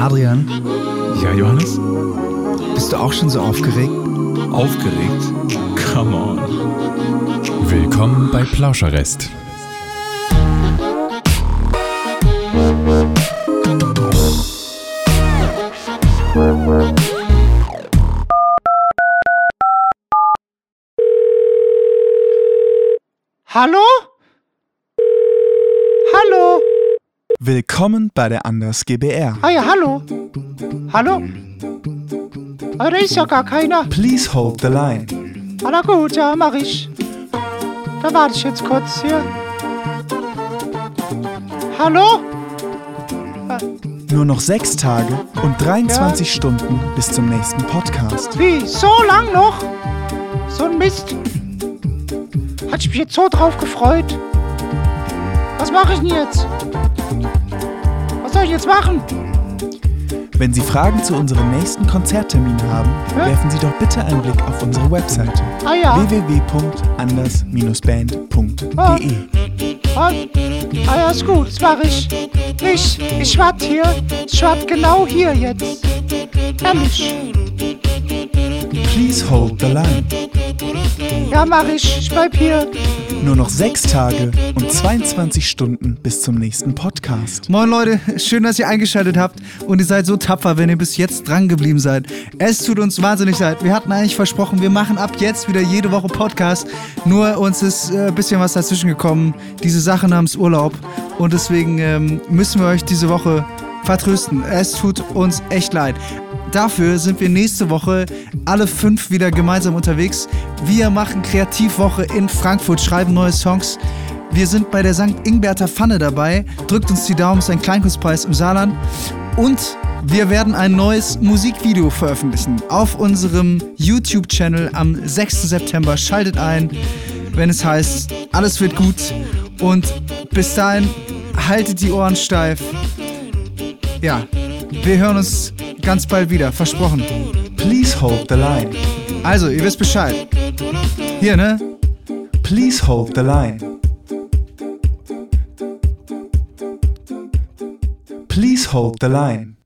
Adrian, Ja, Johannes? bist du auch schon so aufgeregt? Aufgeregt? Come on. Willkommen bei Plauscherrest. Hallo? Hallo? Willkommen bei der Anders GBR. Ah ja, hallo? Hallo? Ah, da ist ja gar keiner. Please hold the line. Ah, na gut, ja, mach ich. Da warte ich jetzt kurz hier. Hallo? Nur noch sechs Tage und 23 Stunden bis zum nächsten Podcast. Wie? So lang noch? So ein Mist. Hat ich mich jetzt so drauf gefreut. Was mache ich denn jetzt? Was soll ich jetzt machen? Wenn Sie Fragen zu unserem nächsten Konzerttermin haben, Hä? werfen Sie doch bitte einen Blick auf unsere Webseite Ah ja. www.anders-band.de. Ah. Ah, ah ja, ist gut, das mache ich. Ich, ich warte hier. Ich warte genau hier jetzt. Ehrlich. Please hold the line. Ja, mach ich. Ich bleib hier. Nur noch sechs Tage und 22 Stunden bis zum nächsten Podcast. Moin Leute, schön, dass ihr eingeschaltet habt und ihr seid so tapfer, wenn ihr bis jetzt dran geblieben seid. Es tut uns wahnsinnig leid. Wir hatten eigentlich versprochen, wir machen ab jetzt wieder jede Woche Podcast. Nur uns ist äh, ein bisschen was dazwischen gekommen. Diese Sache namens Urlaub. Und deswegen ähm, müssen wir euch diese Woche vertrösten. Es tut uns echt leid. Dafür sind wir nächste Woche alle fünf wieder gemeinsam unterwegs. Wir machen Kreativwoche in Frankfurt, schreiben neue Songs. Wir sind bei der St. Ingberter Pfanne dabei. Drückt uns die Daumen, ist ein Kleinkunstpreis im Saarland. Und wir werden ein neues Musikvideo veröffentlichen auf unserem YouTube-Channel am 6. September. Schaltet ein, wenn es heißt, alles wird gut. Und bis dahin, haltet die Ohren steif. Ja, wir hören uns ganz bald wieder, versprochen. Please hold the line. Also, ihr wisst Bescheid. Hier, ne? Please hold the line. Please hold the line.